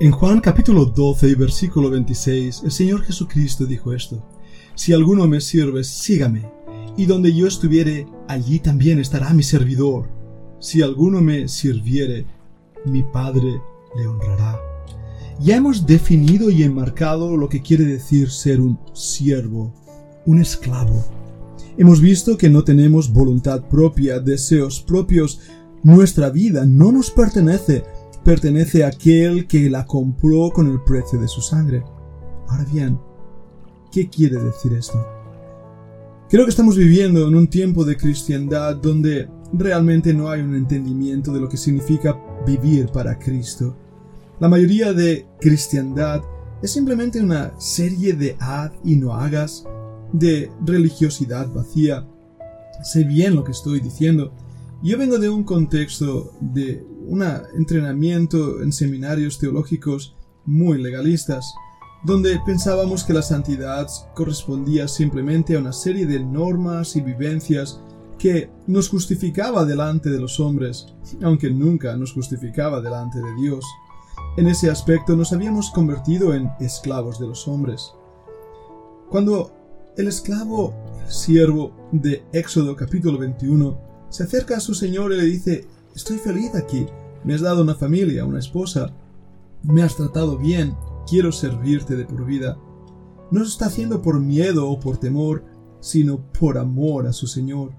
En Juan capítulo 12 y versículo 26, el Señor Jesucristo dijo esto, Si alguno me sirve, sígame, y donde yo estuviere, allí también estará mi servidor. Si alguno me sirviere, mi Padre le honrará. Ya hemos definido y enmarcado lo que quiere decir ser un siervo, un esclavo. Hemos visto que no tenemos voluntad propia, deseos propios. Nuestra vida no nos pertenece, pertenece a aquel que la compró con el precio de su sangre. Ahora bien, ¿qué quiere decir esto? Creo que estamos viviendo en un tiempo de cristiandad donde realmente no hay un entendimiento de lo que significa vivir para Cristo. La mayoría de cristiandad es simplemente una serie de haz y no hagas, de religiosidad vacía. Sé bien lo que estoy diciendo. Yo vengo de un contexto de un entrenamiento en seminarios teológicos muy legalistas, donde pensábamos que la santidad correspondía simplemente a una serie de normas y vivencias que nos justificaba delante de los hombres, aunque nunca nos justificaba delante de Dios. En ese aspecto nos habíamos convertido en esclavos de los hombres. Cuando el esclavo siervo de Éxodo capítulo 21 se acerca a su señor y le dice, estoy feliz aquí, me has dado una familia, una esposa, me has tratado bien, quiero servirte de por vida. No lo está haciendo por miedo o por temor, sino por amor a su Señor.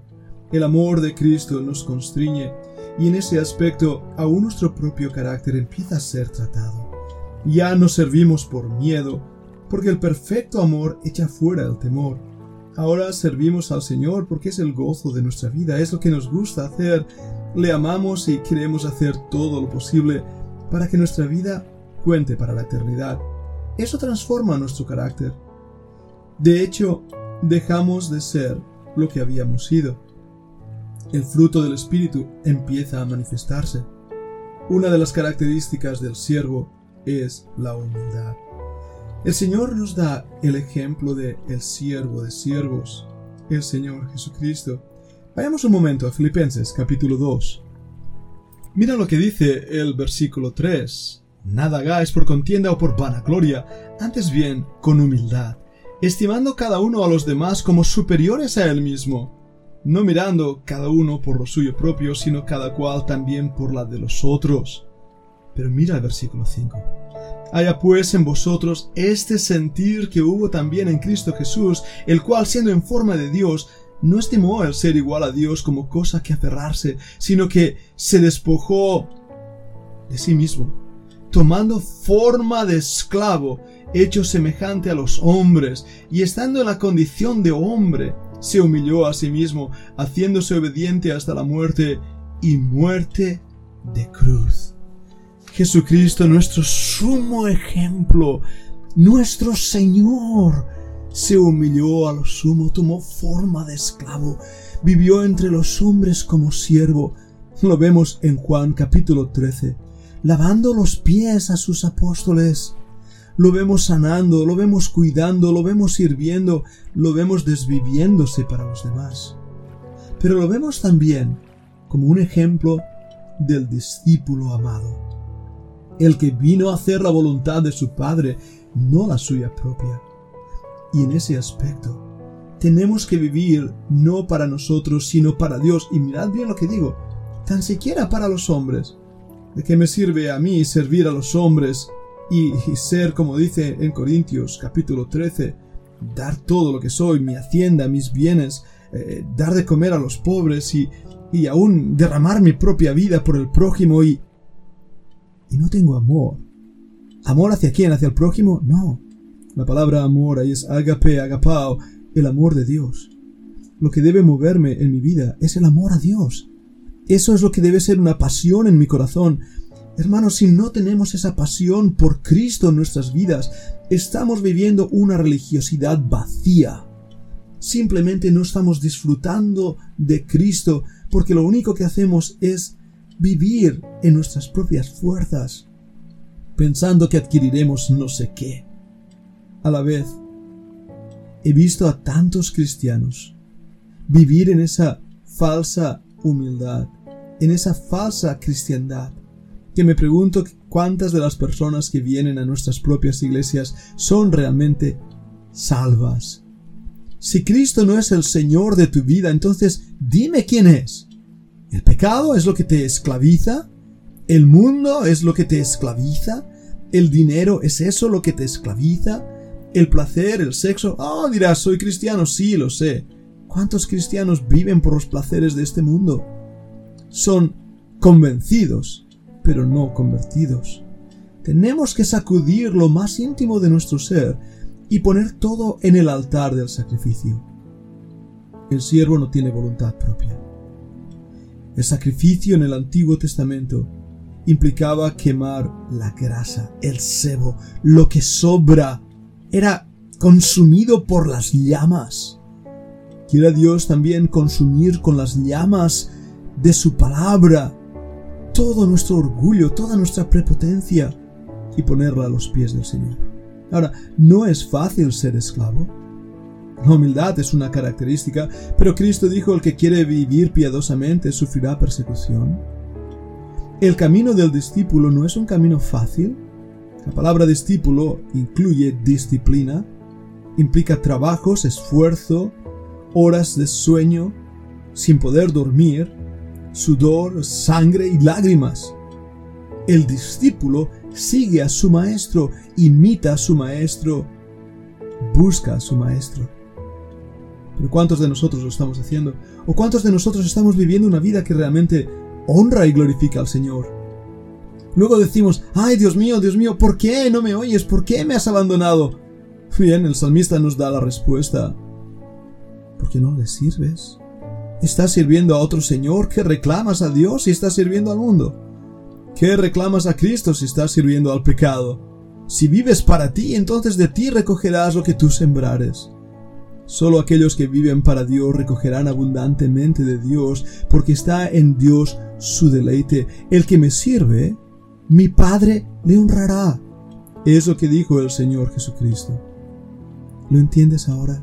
El amor de Cristo nos constriñe y en ese aspecto aún nuestro propio carácter empieza a ser tratado. Ya no servimos por miedo, porque el perfecto amor echa fuera el temor. Ahora servimos al Señor porque es el gozo de nuestra vida, es lo que nos gusta hacer. Le amamos y queremos hacer todo lo posible para que nuestra vida cuente para la eternidad. Eso transforma nuestro carácter. De hecho, dejamos de ser lo que habíamos sido. El fruto del Espíritu empieza a manifestarse. Una de las características del siervo es la humildad. El Señor nos da el ejemplo de el siervo de siervos, el Señor Jesucristo. Vayamos un momento a Filipenses capítulo 2. Mira lo que dice el versículo 3. Nada hagáis por contienda o por vanagloria, antes bien con humildad, estimando cada uno a los demás como superiores a él mismo, no mirando cada uno por lo suyo propio, sino cada cual también por la de los otros. Pero mira el versículo 5. Haya pues en vosotros este sentir que hubo también en Cristo Jesús, el cual siendo en forma de Dios, no estimó el ser igual a Dios como cosa que aferrarse, sino que se despojó de sí mismo tomando forma de esclavo, hecho semejante a los hombres, y estando en la condición de hombre, se humilló a sí mismo, haciéndose obediente hasta la muerte y muerte de cruz. Jesucristo, nuestro sumo ejemplo, nuestro Señor, se humilló a lo sumo, tomó forma de esclavo, vivió entre los hombres como siervo. Lo vemos en Juan capítulo 13 lavando los pies a sus apóstoles. Lo vemos sanando, lo vemos cuidando, lo vemos sirviendo, lo vemos desviviéndose para los demás. Pero lo vemos también como un ejemplo del discípulo amado, el que vino a hacer la voluntad de su Padre, no la suya propia. Y en ese aspecto, tenemos que vivir no para nosotros, sino para Dios. Y mirad bien lo que digo, tan siquiera para los hombres, ¿De qué me sirve a mí servir a los hombres y, ser, como dice en Corintios capítulo 13, dar todo lo que soy, mi hacienda, mis bienes, eh, dar de comer a los pobres y, y aún derramar mi propia vida por el prójimo y... Y no tengo amor. ¿Amor hacia quién? ¿Hacia el prójimo? No. La palabra amor ahí es agape, agapao, el amor de Dios. Lo que debe moverme en mi vida es el amor a Dios. Eso es lo que debe ser una pasión en mi corazón. Hermanos, si no tenemos esa pasión por Cristo en nuestras vidas, estamos viviendo una religiosidad vacía. Simplemente no estamos disfrutando de Cristo porque lo único que hacemos es vivir en nuestras propias fuerzas, pensando que adquiriremos no sé qué. A la vez, he visto a tantos cristianos vivir en esa falsa humildad en esa falsa cristiandad, que me pregunto cuántas de las personas que vienen a nuestras propias iglesias son realmente salvas. Si Cristo no es el Señor de tu vida, entonces dime quién es. ¿El pecado es lo que te esclaviza? ¿El mundo es lo que te esclaviza? ¿El dinero es eso lo que te esclaviza? ¿El placer, el sexo? Oh, dirás, soy cristiano, sí, lo sé. ¿Cuántos cristianos viven por los placeres de este mundo? Son convencidos, pero no convertidos. Tenemos que sacudir lo más íntimo de nuestro ser y poner todo en el altar del sacrificio. El siervo no tiene voluntad propia. El sacrificio en el Antiguo Testamento implicaba quemar la grasa, el sebo, lo que sobra, era consumido por las llamas. Quiera Dios también consumir con las llamas de su palabra todo nuestro orgullo, toda nuestra prepotencia y ponerla a los pies del Señor. Ahora, no es fácil ser esclavo. La humildad es una característica, pero Cristo dijo el que quiere vivir piadosamente sufrirá persecución. El camino del discípulo no es un camino fácil. La palabra discípulo incluye disciplina, implica trabajos, esfuerzo, horas de sueño, sin poder dormir, sudor, sangre y lágrimas. El discípulo sigue a su maestro, imita a su maestro, busca a su maestro. Pero ¿cuántos de nosotros lo estamos haciendo? ¿O cuántos de nosotros estamos viviendo una vida que realmente honra y glorifica al Señor. Luego decimos, ay Dios mío, Dios mío, ¿por qué no me oyes? ¿Por qué me has abandonado? Bien, el salmista nos da la respuesta. Porque no le sirves. Estás sirviendo a otro Señor que reclamas a Dios y estás sirviendo al mundo. ¿Qué reclamas a Cristo si estás sirviendo al pecado? Si vives para ti, entonces de ti recogerás lo que tú sembrares. Solo aquellos que viven para Dios recogerán abundantemente de Dios, porque está en Dios su deleite. El que me sirve, mi Padre le honrará. Es lo que dijo el Señor Jesucristo. ¿Lo entiendes ahora?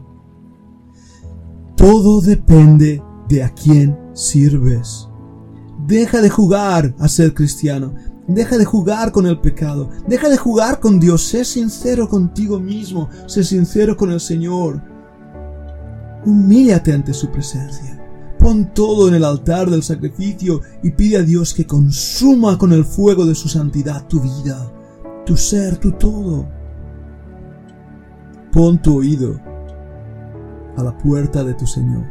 Todo depende de a quién sirves. Deja de jugar a ser cristiano. Deja de jugar con el pecado. Deja de jugar con Dios. Sé sincero contigo mismo. Sé sincero con el Señor. Humíllate ante su presencia. Pon todo en el altar del sacrificio y pide a Dios que consuma con el fuego de su santidad tu vida, tu ser, tu todo. Pon tu oído a la puerta de tu Señor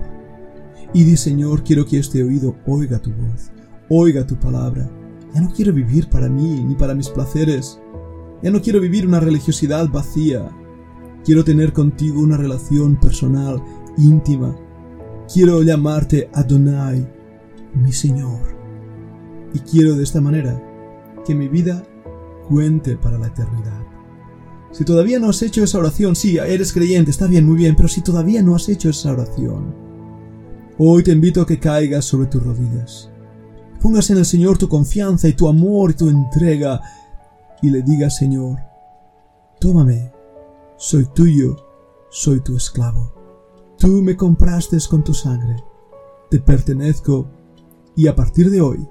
y di Señor, quiero que este oído oiga tu voz, oiga tu palabra. Ya no quiero vivir para mí ni para mis placeres. Ya no quiero vivir una religiosidad vacía. Quiero tener contigo una relación personal íntima. Quiero llamarte Adonai, mi Señor. Y quiero de esta manera que mi vida cuente para la eternidad. Si todavía no has hecho esa oración, sí, eres creyente, está bien, muy bien, pero si todavía no has hecho esa oración, hoy te invito a que caigas sobre tus rodillas. Pongas en el Señor tu confianza y tu amor y tu entrega y le digas, Señor, tómame, soy tuyo, soy tu esclavo. Tú me compraste con tu sangre, te pertenezco y a partir de hoy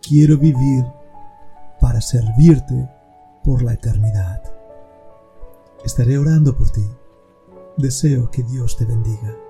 quiero vivir para servirte por la eternidad. Estaré orando por ti. Deseo que Dios te bendiga.